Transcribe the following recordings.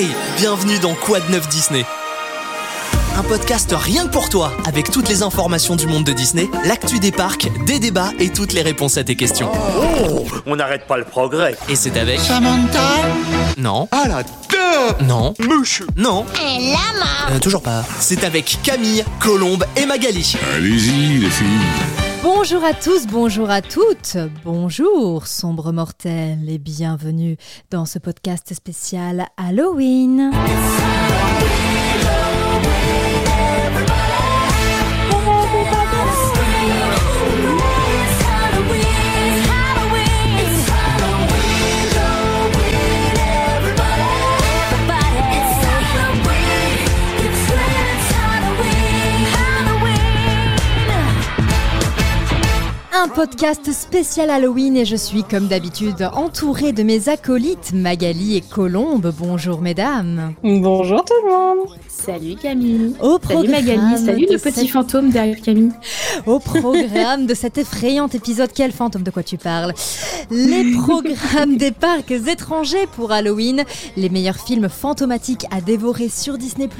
Hey, bienvenue dans Quad 9 Disney. Un podcast rien que pour toi, avec toutes les informations du monde de Disney, l'actu des parcs, des débats et toutes les réponses à tes questions. Oh, on n'arrête pas le progrès. Et c'est avec... Samantha Non. Ah la deux Non. Monsieur Non. Un lama Euh, toujours pas. C'est avec Camille, Colombe et Magali. Allez-y les filles Bonjour à tous, bonjour à toutes, bonjour sombre mortel et bienvenue dans ce podcast spécial Halloween. Podcast spécial Halloween et je suis comme d'habitude entourée de mes acolytes Magali et Colombe. Bonjour mesdames. Bonjour tout le monde Salut Camille. Au Salut Magali, programme salut de le petit cette- fantôme derrière Camille. Au programme de cet effrayant épisode, quel fantôme de quoi tu parles? Les programmes des parcs étrangers pour Halloween, les meilleurs films fantomatiques à dévorer sur Disney+,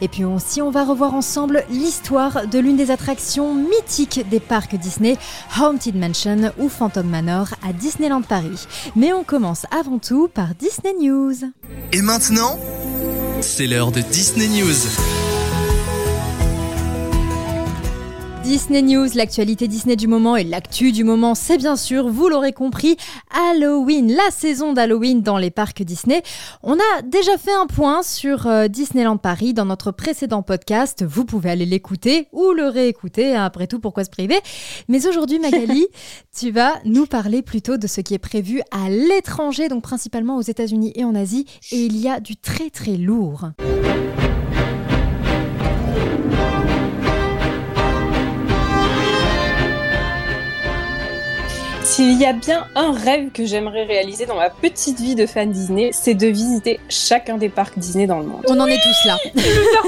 et puis aussi on va revoir ensemble l'histoire de l'une des attractions mythiques des parcs Disney, Haunted Mansion ou Phantom Manor à Disneyland Paris. Mais on commence avant tout par Disney News. Et maintenant, c'est l'heure de Disney News. Disney News, l'actualité Disney du moment et l'actu du moment, c'est bien sûr, vous l'aurez compris, Halloween, la saison d'Halloween dans les parcs Disney. On a déjà fait un point sur euh, Disneyland Paris dans notre précédent podcast. Vous pouvez aller l'écouter ou le réécouter, hein, après tout, pourquoi se priver? Mais aujourd'hui, Magali, tu vas nous parler plutôt de ce qui est prévu à l'étranger, donc principalement aux États-Unis et en Asie. Et il y a du très très lourd. S'il y a bien un rêve que j'aimerais réaliser dans ma petite vie de fan Disney, c'est de visiter chacun des parcs Disney dans le monde. On en est tous là.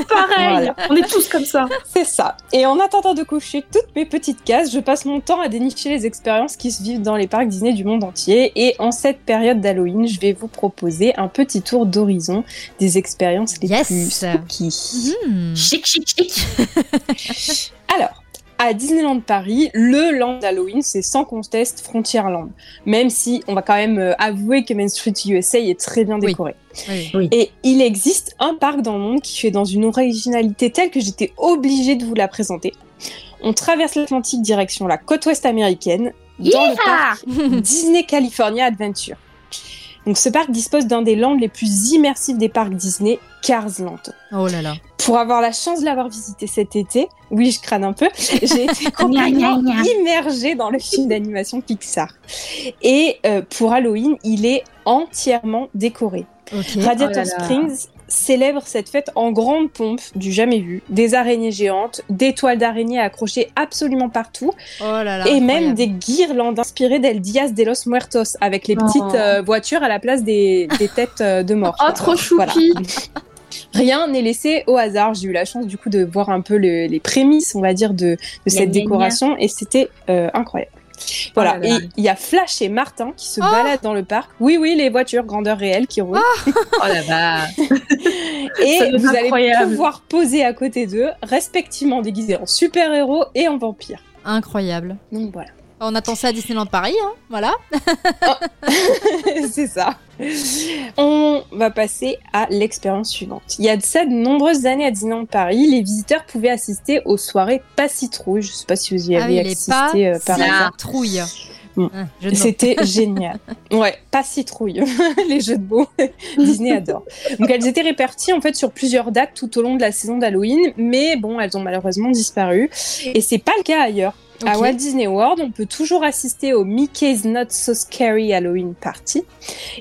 Pareil, Voilà. on est tous comme ça. C'est ça. Et en attendant de coucher toutes mes petites cases, je passe mon temps à dénicher les expériences qui se vivent dans les parcs Disney du monde entier. Et en cette période d'Halloween, je vais vous proposer un petit tour d'horizon des expériences les Yes. plus spooky. Hmm. Chic, chic, chic. Alors, à Disneyland Paris, le land d'Halloween, c'est sans conteste Frontierland. Même si on va quand même euh, avouer que Main Street USA est très bien décoré. Oui. Et il existe un parc dans le monde qui fait dans une originalité telle que j'étais obligée de vous la présenter. On traverse l'Atlantique direction la côte ouest américaine dans le parc Disney California Adventure. Donc ce parc dispose d'un des lands les plus immersifs des parcs Disney, Cars Land. Oh là là. Pour avoir la chance de l'avoir visité cet été, oui, je crâne un peu, j'ai été complètement immergée dans le film d'animation Pixar. Et euh, pour Halloween, il est entièrement décoré. Ok. Radiator Oh là là. Springs célèbre cette fête en grande pompe du jamais vu. Des araignées géantes, des toiles d'araignées accrochées absolument partout, Oh là là. et même incroyable. des guirlandes inspirées d'El Diaz de los Muertos, avec les Oh. petites euh, voitures à la place des, des têtes euh, de morts. Oh, trop choupi. Rien n'est laissé au hasard. J'ai eu la chance du coup de voir un peu le- les prémices, on va dire, de, de cette décoration et c'était euh, incroyable. Voilà, Oh là là. et il y a Flash et Martin qui se baladent dans le parc. Oui, oui, les voitures grandeur réelle qui roulent. Oh là là. et vous allez incroyable. pouvoir poser à côté d'eux, respectivement déguisés en super-héros et en vampires. Incroyable. Donc voilà, On attend ça à Disneyland Paris, hein, voilà. c'est ça. On va passer à l'expérience suivante. Il y a de ça de nombreuses années à Disneyland Paris, les visiteurs pouvaient assister aux soirées pas citrouilles. Je sais pas si vous y Ah avez oui, assisté euh, par hasard. trouille. Mm. Mots. C'était génial. Ouais, pas citrouille. les jeux de mots, Disney adore. Donc elles étaient réparties en fait sur plusieurs dates tout au long de la saison d'Halloween, mais bon, elles ont malheureusement disparu. Et c'est pas le cas ailleurs. À. Walt Disney World, on peut toujours assister au Mickey's Not So Scary Halloween Party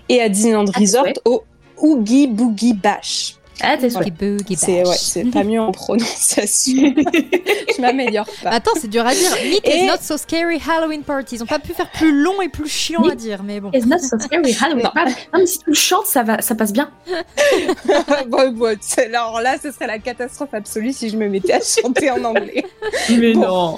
et à Disneyland Ah, Resort ouais. au Oogie Boogie Bash. Ah, t'es C'est ouais, pas mieux en prononciation. Je m'améliore pas. Attends, c'est dur à dire. Meet Et- is not so scary Halloween party. Ils ont pas pu faire plus long et plus chiant à dire, mais bon. It's not so scary Halloween. Non. party. Non, mais si tu le chantes, ça, va, ça passe bien. bon, bon, c'est- alors là, ce serait la catastrophe absolue si je me mettais à chanter en anglais. Mais Bon. non.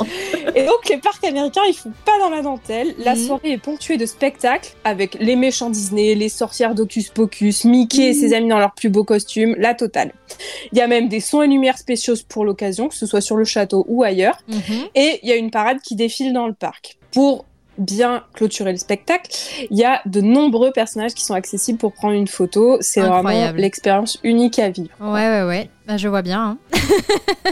Et donc, les parcs américains, ils font pas dans la dentelle. La Mhm. soirée est ponctuée de spectacles avec les méchants Disney, les sorcières d'Hocus Pocus, Mickey et ses amis dans leurs plus beaux costumes, la totale. Il y a même des sons et lumières spéciaux pour l'occasion, que ce soit sur le château ou ailleurs. Mhm. Et il y a une parade qui défile dans le parc. Pour bien clôturer le spectacle, il y a de nombreux personnages qui sont accessibles pour prendre une photo. C'est vraiment l'expérience unique à vivre. Ouais, ouais, ouais. Bah, je vois bien. hein.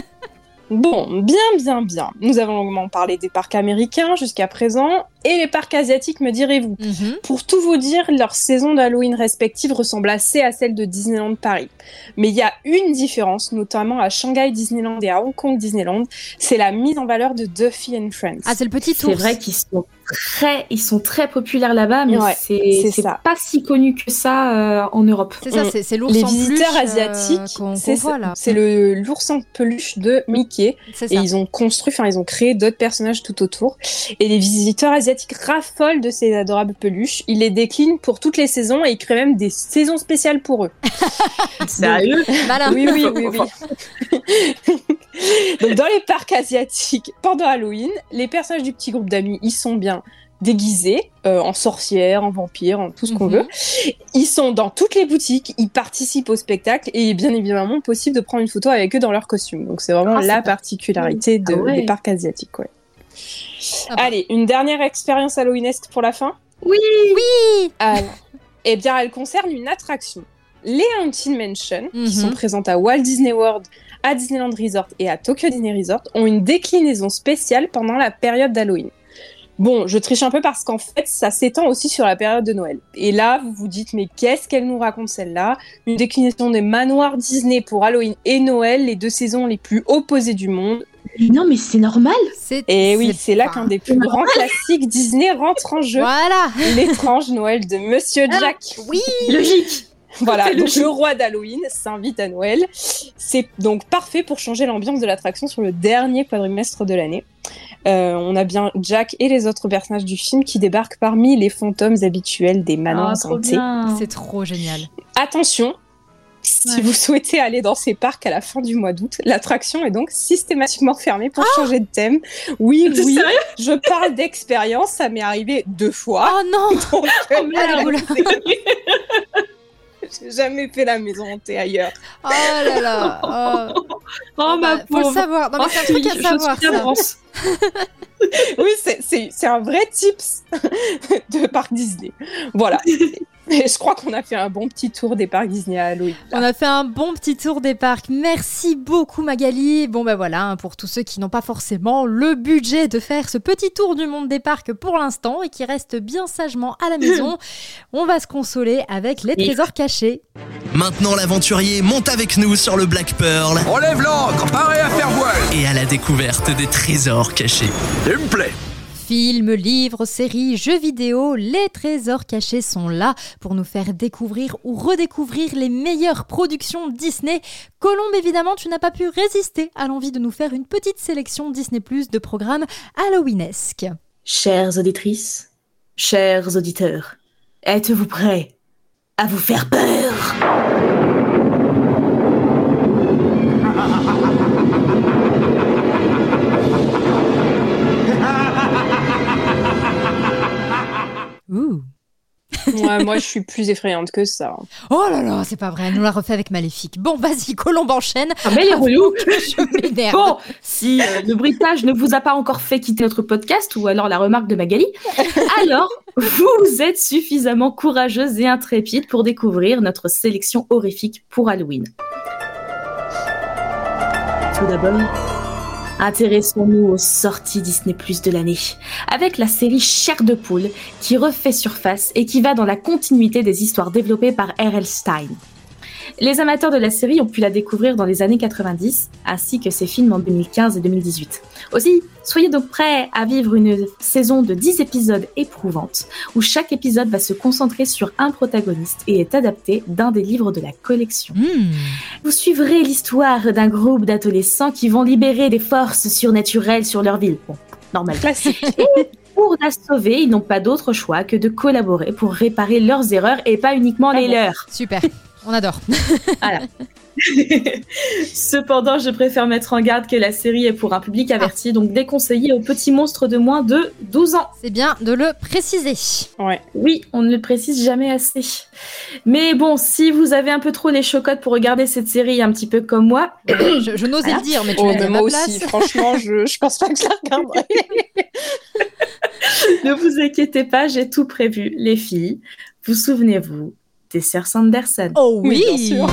Bon, bien, bien, bien. Nous avons longuement parlé des parcs américains jusqu'à présent, et les parcs asiatiques, me direz-vous. Mhm. Pour tout vous dire, leur saison d'Halloween respective ressemble assez à celle de Disneyland Paris. Mais il y a une différence, notamment à Shanghai Disneyland et à Hong Kong Disneyland, c'est la mise en valeur de Duffy and Friends. Ah, c'est le petit C'est ours. vrai qu'ils sont très, ils sont très populaires là-bas, mais Ouais, c'est c'est c'est ça. pas si connu que ça euh, en Europe. C'est ça, Mm. c'est c'est l'ours les en visiteurs peluche, euh, asiatiques, qu'on c'est qu'on voit là. c'est le l'ours en peluche de Mickey. C'est Et ils ont construit, enfin ils ont créé d'autres personnages tout autour. Et les visiteurs asiatiques raffolent de ces adorables peluches. Ils les déclinent pour toutes les saisons et ils créent même des saisons spéciales pour eux. Sérieux? Malin. Oui, oui, oui, oui. Donc dans les parcs asiatiques, pendant Halloween, les personnages du petit groupe d'amis, ils sont bien déguisés euh, en sorcières, en vampires, en tout ce qu'on Mhm. veut. Ils sont dans toutes les boutiques, ils participent au spectacle et il est bien évidemment possible de prendre une photo avec eux dans leur costume. Donc c'est vraiment Ah, la pas- particularité de- Ah ouais. des parcs asiatiques. Ouais. Ah bah. Allez, une dernière expérience halloweenesque pour la fin? Oui. alors, eh bien, elle concerne une attraction. Les Haunted Mansion, Mhm. qui sont présentes à Walt Disney World, à Disneyland Resort et à Tokyo Disney Resort, ont une déclinaison spéciale pendant la période d'Halloween. Bon, je triche un peu parce qu'en fait, ça s'étend aussi sur la période de Noël. Et là, vous vous dites, mais qu'est-ce qu'elle nous raconte celle-là? Une déclinaison des manoirs Disney pour Halloween et Noël, les deux saisons les plus opposées du monde. Non, mais c'est normal. C'est- Et oui, c'est là qu'un des plus grands classiques Disney rentre en jeu. Voilà. L'étrange Noël de Monsieur Ah. Jack. Oui. Logique. Voilà, donc le roi d'Halloween s'invite à Noël. C'est donc parfait pour changer l'ambiance de l'attraction sur le dernier quadrimestre de l'année. Euh, on a bien Jack et les autres personnages du film qui débarquent parmi les fantômes habituels des manoirs Ah, trop hantés. bien. C'est trop génial. Attention, si Ouais. vous souhaitez aller dans ces parcs à la fin du mois d'août, l'attraction est donc systématiquement fermée pour changer de thème. Oui, oui, je parle d'expérience, ça m'est arrivé deux fois. Oh non. Donc, Ah, merde. oula. J'ai jamais fait la maison hantée ailleurs. Oh là là. Oh. Oh, ma Bah, faut le pauvre. savoir. Non, mais Oh, c'est un truc à savoir. ça. Oui, c'est un vrai tips de parc Disney. Voilà. Et je crois qu'on a fait un bon petit tour des parcs Disney à Halloween. là. On a fait un bon petit tour des parcs. Merci beaucoup Magali. Bon ben voilà, hein, pour tous ceux qui n'ont pas forcément le budget de faire ce petit tour du monde des parcs pour l'instant et qui restent bien sagement à la maison, on va se consoler avec les trésors cachés. Maintenant l'aventurier monte avec nous sur le Black Pearl Relève l'ancre, paré à faire voile. et à la découverte des trésors cachés. Il me plaît. Films, livres, séries, jeux vidéo, les trésors cachés sont là pour nous faire découvrir ou redécouvrir les meilleures productions Disney. Colombe, évidemment, tu n'as pas pu résister à l'envie de nous faire une petite sélection Disney Plus de programmes Halloweenesques. Chères auditrices, chers auditeurs, êtes-vous prêts à vous faire peur? Moi, je suis plus effrayante que ça. Oh là là, c'est pas vrai, elle nous l'a refait avec Maléfique. Bon, vas-y, Colombe enchaîne. Ah, mais il est relou Je m'énerve. Bon, si euh, le bruitage ne vous a pas encore fait quitter notre podcast, ou alors la remarque de Magali, alors vous êtes suffisamment courageuse et intrépide pour découvrir notre sélection horrifique pour Halloween. Tout d'abord, intéressons-nous aux sorties Disney Plus de l'année, avec la série Chair de poule qui refait surface et qui va dans la continuité des histoires développées par R.L. Stein. Les amateurs de la série ont pu la découvrir dans les années 90, ainsi que ses films en 2015 et 2018. Aussi, soyez donc prêts à vivre une saison de 10 épisodes éprouvantes, où chaque épisode va se concentrer sur un protagoniste et est adapté d'un des livres de la collection. Hmm. Vous suivrez l'histoire d'un groupe d'adolescents qui vont libérer des forces surnaturelles sur leur ville. Bon, normal. Classique. Pour la sauver, ils n'ont pas d'autre choix que de collaborer pour réparer leurs erreurs et pas uniquement Ah les bon. leurs. Super, on adore. Cependant, je préfère mettre en garde que la série est pour un public averti, donc déconseillée aux petits monstres de moins de 12 ans. C'est bien de le préciser. Ouais. Oui, on ne le précise jamais assez. Mais bon, si vous avez un peu trop les chocottes pour regarder cette série un petit peu comme moi, je je n'osais le dire, mais tu Oh, mais moi aussi, franchement, je, je pense pas que je la regarderai. ne vous inquiétez pas, j'ai tout prévu. Les filles, vous souvenez-vous Sanderson Oh Oui, oui, bien sûr.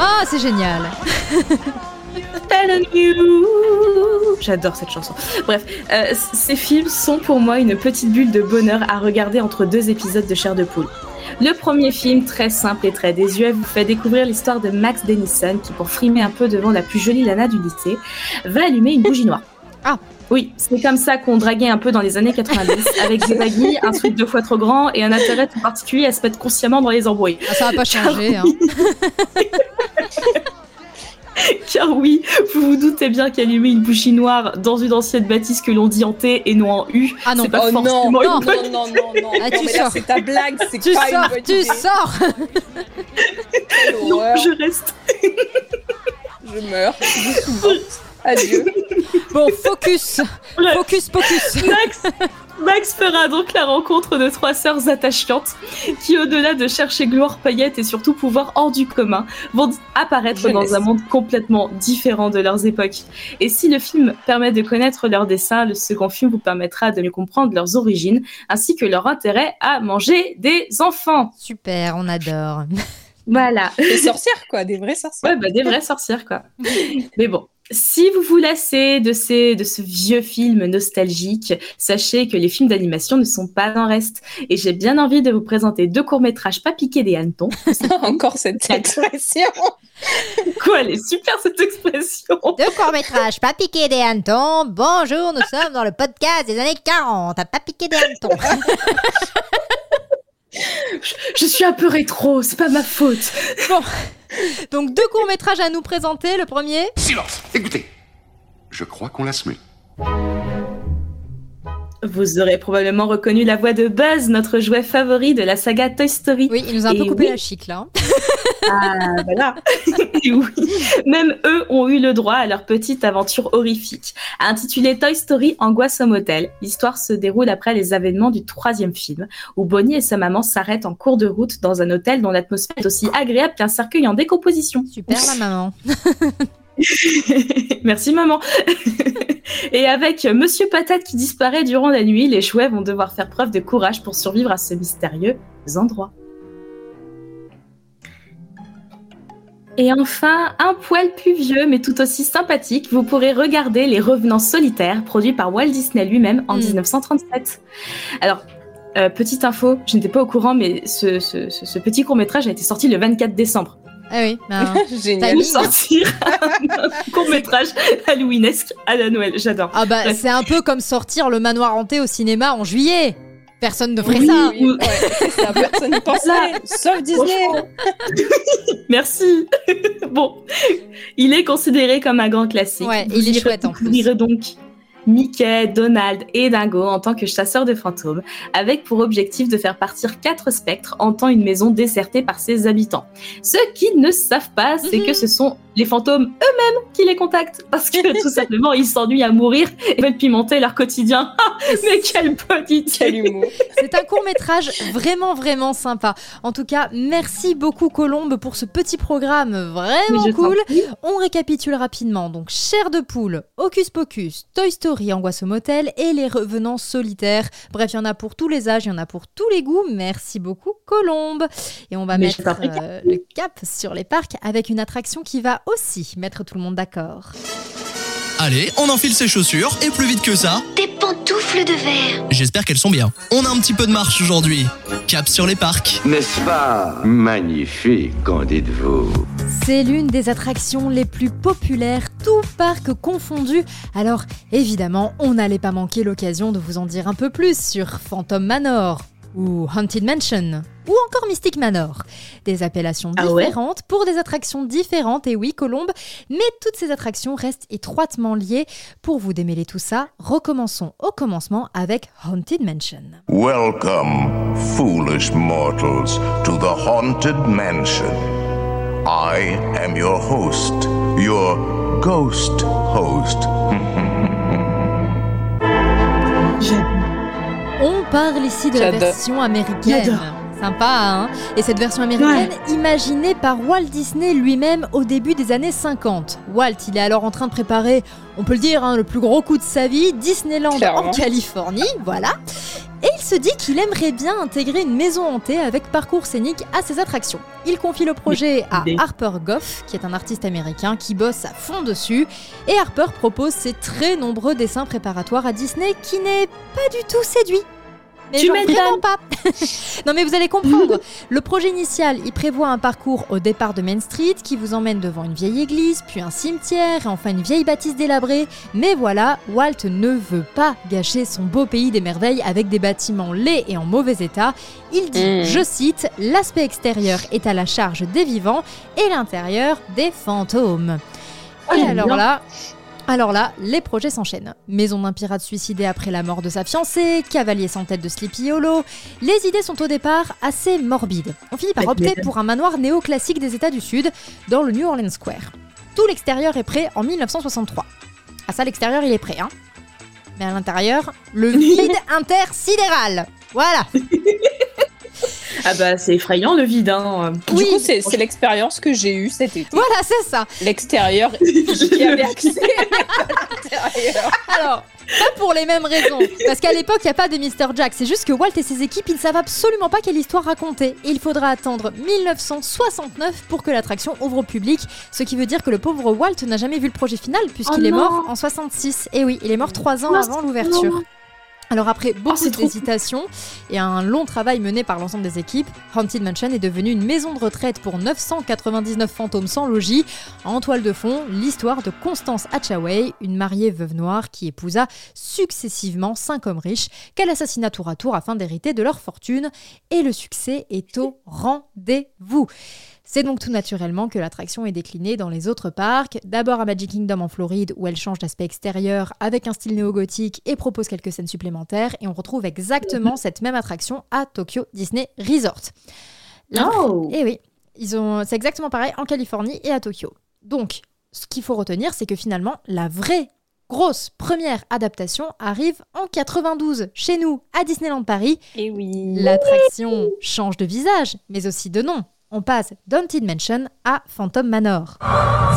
Ah, c'est génial. Spell on you. J'adore cette chanson. Bref, euh, ces films sont pour moi une petite bulle de bonheur à regarder entre deux épisodes de Chair de Poule. Le premier film, très simple et très désuet, vous fait découvrir l'histoire de Max Dennison qui, pour frimer un peu devant la plus jolie Lana du lycée, va allumer une bougie noire. Ah. Oui, c'est comme ça qu'on draguait un peu dans les années 90, avec des baguilles, un truc deux fois trop grand et un intérêt tout particulier à se mettre consciemment dans les embrouilles. Ah, ça va pas changer. hein. Car oui, vous vous doutez bien qu'allumer une bougie noire dans une ancienne bâtisse que l'on dit en T et non en U, Ah non. c'est pas oh forcément non, une non, bonne non, non, non, Ah, non, tu mais là, sors. c'est ta blague, c'est Tu pas sors, une bonne tu idée. sors. Non, je reste. Je meurs. Je. Adieu. Bon, focus, focus, focus. Max, Max fera donc la rencontre de trois sœurs attachantes qui, au-delà de chercher gloire, paillettes et surtout pouvoir hors du commun, vont apparaître Jeunesse. dans un monde complètement différent de leurs époques. Et si le film permet de connaître leur dessin, le second film vous permettra de mieux comprendre leurs origines ainsi que leur intérêt à manger des enfants. Super, on adore. Voilà. Des sorcières, quoi, des vraies sorcières. Ouais, bah, des vraies sorcières, quoi. Mais bon. Si vous vous lassez de, ces, de ce vieux film nostalgique, sachez que les films d'animation ne sont pas en reste. Et j'ai bien envie de vous présenter deux courts-métrages pas piqués des hannetons. Encore cette expression. Quoi, elle est super cette expression Deux courts-métrages, pas piqué des hannetons. Bonjour, nous sommes dans le podcast des années 40. Pas piqué des hannetons. Je suis un peu rétro, c'est pas ma faute. Donc, deux courts-métrages à nous présenter. Le premier. Silence Écoutez, je crois qu'on l'a semé. Vous aurez probablement reconnu la voix de Buzz, notre jouet favori de la saga Toy Story. Oui, il nous a un peu coupé oui. la chic là. Ah, voilà. Et oui. Même eux ont eu le droit à leur petite aventure horrifique. Intitulée Toy Story Angoisse au motel, l'histoire se déroule après les événements du troisième film, où Bonnie et sa maman s'arrêtent en cours de route dans un hôtel dont l'atmosphère est aussi agréable qu'un cercueil en décomposition. Super, la maman. Merci maman. Et avec Monsieur Patate qui disparaît durant la nuit, les jouets vont devoir faire preuve de courage pour survivre à ce mystérieux endroit. Et enfin, un poil plus vieux mais tout aussi sympathique, vous pourrez regarder Les Revenants solitaires, produits par Walt Disney lui-même en Mm. 1937. Alors, euh, petite info, je n'étais pas au courant, mais ce, ce- ce- ce petit court-métrage a été sorti le 24 décembre. Ah oui, ben, Génial. Sortir un court-métrage halloweenesque à la Noël, j'adore. ah bah, c'est un peu comme sortir le manoir hanté au cinéma en juillet. Personne ne ferait Oui, ça. Oui, ouais, c'est ça, personne n'y pensait, sauf Disney. Merci. bon, il est considéré comme un grand classique. Ouais, Vous il est chouette en plus. donc Mickey, Donald et Dingo en tant que chasseurs de fantômes, avec pour objectif de faire partir quatre spectres hantant une maison désertée par ses habitants. Ce qu'ils ne savent pas, c'est Mhm. que ce sont les fantômes eux-mêmes qui les contactent, parce que tout simplement ils s'ennuient à mourir et veulent pimenter leur quotidien. Ah, Mais quelle Quel humour. C'est un court métrage vraiment vraiment sympa. En tout cas, merci beaucoup Colombe pour ce petit programme vraiment cool. On récapitule rapidement. Donc, Chair de poule, Hocus Pocus, Toy Story, Angoisse au motel et Les Revenants solitaires. Bref, il y en a pour tous les âges, il y en a pour tous les goûts. Merci beaucoup Colombe. Et on va Mais mettre euh, le cap sur les parcs avec une attraction qui va aussi mettre tout le monde d'accord. Allez, on enfile ses chaussures et plus vite que ça, Des pantoufles de verre. J'espère qu'elles sont bien. On a un petit peu de marche aujourd'hui. Cap sur les parcs. N'est-ce pas magnifique, qu'en dites-vous? C'est l'une des attractions les plus populaires, tout parc confondu. Alors évidemment, on n'allait pas manquer l'occasion de vous en dire un peu plus sur Phantom Manor ou Haunted Mansion ou encore Mystic Manor. Des appellations Ah ouais différentes pour des attractions différentes, et oui, Colombe, mais toutes ces attractions restent étroitement liées. Pour vous démêler tout ça, recommençons au commencement avec Haunted Mansion. Welcome, foolish mortals, to the Haunted Mansion. I am your host, your ghost host. On parle ici de la version américaine. Sympa, hein Et cette version américaine, imaginée par Walt Disney lui-même au début des années 50. Walt, il est alors en train de préparer, on peut le dire, hein, le plus gros coup de sa vie, Disneyland Clairement. en Californie, voilà. Et il se dit qu'il aimerait bien intégrer une maison hantée avec parcours scénique à ses attractions. Il confie le projet à. Harper Goff, qui est un artiste américain qui bosse à fond dessus, et Harper propose ses très nombreux dessins préparatoires à Disney qui n'est pas du tout séduit. Mais Tu genre vraiment pas. non mais vous allez comprendre. Le projet initial, il prévoit un parcours au départ de Main Street qui vous emmène devant une vieille église, puis un cimetière et enfin une vieille bâtisse délabrée. Mais voilà, Walt ne veut pas gâcher son beau pays des merveilles avec des bâtiments laids et en mauvais état. Il dit, Mm. je cite, l'aspect extérieur est à la charge des vivants et l'intérieur des fantômes. Ah, et alors bien. là, alors là, les projets s'enchaînent. Maison d'un pirate suicidé après la mort de sa fiancée, cavalier sans tête de Sleepy Hollow. Les idées sont au départ assez morbides. On finit par opter pour un manoir néoclassique des États du Sud, dans le New Orleans Square. Tout l'extérieur est prêt en 1963. Ah ça, l'extérieur, il est prêt, hein. Mais à l'intérieur, le vide intersidéral. Voilà. Ah bah c'est effrayant le vide. Hein. Du coup, c'est c'est l'expérience que j'ai eue cet été. Voilà, c'est ça. L'extérieur, j'y avais accès à l'intérieur. Alors, pas pour les mêmes raisons. Parce qu'à l'époque, il n'y a pas de Mr. Jack. C'est juste que Walt et ses équipes, ils ne savent absolument pas quelle histoire raconter. Et il faudra attendre 1969 pour que l'attraction ouvre au public. Ce qui veut dire que le pauvre Walt n'a jamais vu le projet final, puisqu'il Oh est mort en 66. Et oui, il est mort trois ans Oh, avant l'ouverture. Alors après beaucoup c'est trop d'hésitations et un long travail mené par l'ensemble des équipes, Haunted Mansion est devenue une maison de retraite pour 999 fantômes sans logis. En toile de fond, l'histoire de Constance Hatchaway, une mariée veuve noire qui épousa successivement cinq hommes riches qu'elle assassina tour à tour afin d'hériter de leur fortune. Et le succès est au rendez-vous. C'est donc tout naturellement que l'attraction est déclinée dans les autres parcs, d'abord à Magic Kingdom en Floride où elle change d'aspect extérieur avec un style néo-gothique et propose quelques scènes supplémentaires et on retrouve exactement cette même attraction à Tokyo Disney Resort. Oh. Et oui, ils ont c'est exactement pareil en Californie et à Tokyo. Donc, ce qu'il faut retenir c'est que finalement la vraie grosse première adaptation arrive en 92 chez nous à Disneyland Paris Et oui. L'attraction change de visage, mais aussi de nom. On passe d'Haunted Mansion à Phantom Manor.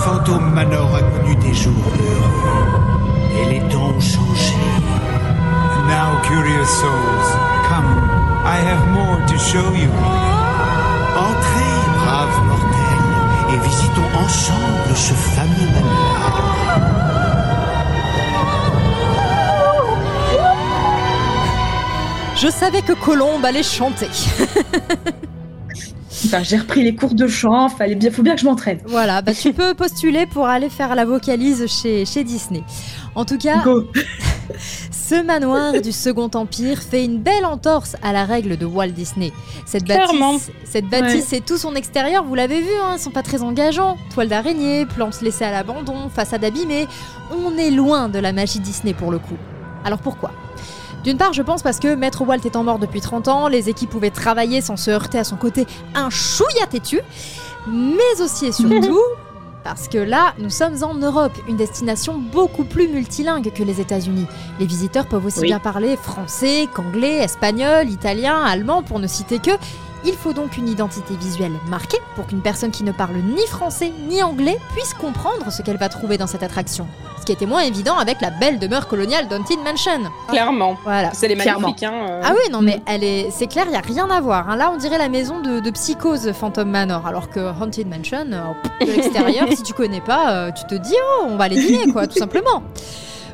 Phantom Manor a connu des jours heureux. Et les temps ont changé. Now, curious souls, come. I have more to show you. Entrez, braves mortels, et visitons ensemble ce fameux manoir. Je savais que Colombe allait chanter. Enfin, j'ai repris les cours de chant. Fallait bien, faut bien que je m'entraîne. voilà, bah tu peux postuler pour aller faire la vocalise chez, chez Disney. En tout cas, Go. ce manoir du Second Empire fait une belle entorse à la règle de Walt Disney. Cette Clairement. bâtisse, cette bâtisse et tout son extérieur, vous l'avez vu, hein, sont pas très engageants. Toile d'araignée, plantes laissées à l'abandon, façade abîmée. On est loin de la magie Disney pour le coup. Alors pourquoi? D'une part, je pense parce que Maître Walt étant mort depuis 30 ans, les équipes pouvaient travailler sans se heurter à son côté un chouïa têtu, mais aussi et surtout parce que là, nous sommes en Europe, une destination beaucoup plus multilingue que les États-Unis. Les visiteurs peuvent aussi Oui. bien parler français qu'anglais, espagnol, italien, allemand, pour ne citer que. Il faut donc une identité visuelle marquée pour qu'une personne qui ne parle ni français ni anglais puisse comprendre ce qu'elle va trouver dans cette attraction. Ce qui était moins évident avec la belle demeure coloniale d'Haunted Mansion. Clairement. Voilà. C'est les Clairement. magnifiques. Hein, euh. Ah oui, non, mais elle est, c'est clair, il y a rien à voir. hein. Là, on dirait la maison de, de Psychose Phantom Manor, alors que Haunted Mansion, euh, de l'extérieur, si tu connais pas, euh, tu te dis, oh, on va aller dîner, quoi, tout simplement.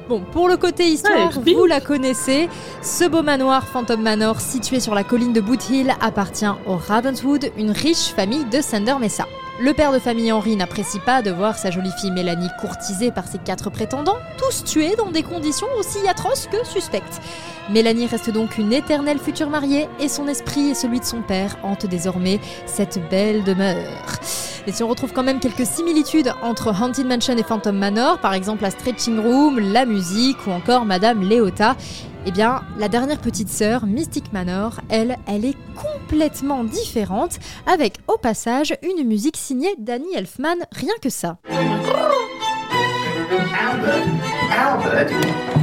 Bon, pour le côté histoire, vous la connaissez. Ce beau manoir, Phantom Manor, situé sur la colline de Boot Hill, appartient au Ravenswood, une riche famille de Sander Mesa. Le père de famille Henry n'apprécie pas de voir sa jolie fille Mélanie courtisée par ses quatre prétendants, tous tués dans des conditions aussi atroces que suspectes. Mélanie reste donc une éternelle future mariée et son esprit et celui de son père hantent désormais cette belle demeure. Et si on retrouve quand même quelques similitudes entre Haunted Mansion et Phantom Manor, par exemple la stretching room, la musique ou encore Madame Léota, eh bien, la dernière petite sœur, Mystic Manor, elle, elle est complètement différente, avec au passage une musique signée Danny Elfman, rien que ça. Albert, Albert.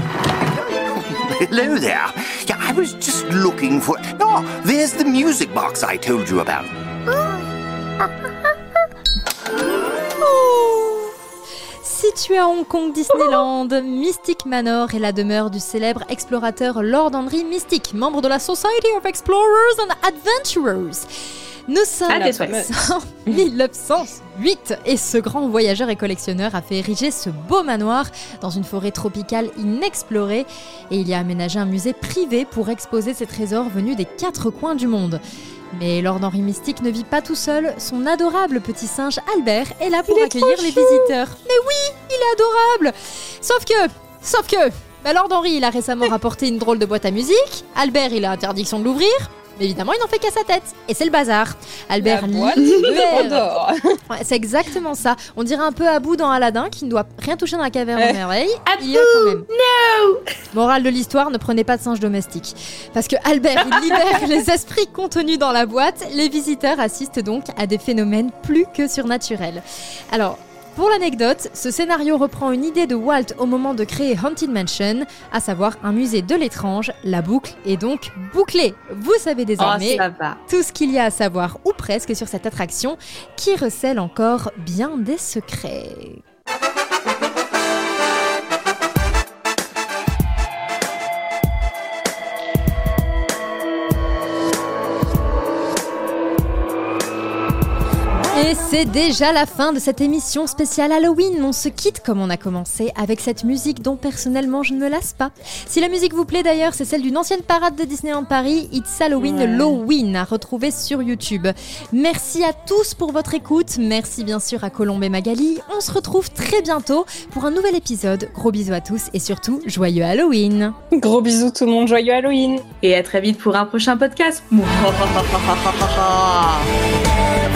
Hello there. Yeah, I was just looking for. Oh, there's the music box I told you about. Situé à Hong Kong Disneyland, Mystic Manor est la demeure du célèbre explorateur Lord Henry Mystic, membre de la Society of Explorers and Adventurers. Nous sommes en 1908 et ce grand voyageur et collectionneur a fait ériger ce beau manoir dans une forêt tropicale inexplorée et il y a aménagé un musée privé pour exposer ses trésors venus des quatre coins du monde. Mais Lord Henry Mystique ne vit pas tout seul, son adorable petit singe Albert est là pour accueillir les visiteurs. Mais oui, il est adorable. Sauf que, sauf que, bah Lord Henry il a récemment rapporté une drôle de boîte à musique, Albert il a interdiction de l'ouvrir, mais évidemment, il n'en fait qu'à sa tête. Et c'est le bazar. Albert c'est exactement ça. On dirait un peu Abou dans Aladdin qui ne doit rien toucher dans la caverne Eh. de merveille. Abou. No Morale de l'histoire, ne prenez pas de singe domestique. Parce que Albert, il libère les esprits contenus dans la boîte. Les visiteurs assistent donc à des phénomènes plus que surnaturels. Alors, pour l'anecdote, ce scénario reprend une idée de Walt au moment de créer Haunted Mansion, à savoir un musée de l'étrange. La boucle est donc bouclée. Vous savez désormais Oh, va. tout ce qu'il y a à savoir, ou presque, sur cette attraction qui recèle encore bien des secrets. Et c'est déjà la fin de cette émission spéciale Halloween. On se quitte comme on a commencé avec cette musique dont personnellement je ne me lasse pas. Si la musique vous plaît d'ailleurs, c'est celle d'une ancienne parade de Disneyland Paris, It's Halloween Ouais. Loween, à retrouver sur YouTube. Merci à tous pour votre écoute. Merci bien sûr à Colombe et Magali. On se retrouve très bientôt pour un nouvel épisode. Gros bisous à tous et surtout joyeux Halloween. Gros bisous tout le monde, joyeux Halloween. Et à très vite pour un prochain podcast.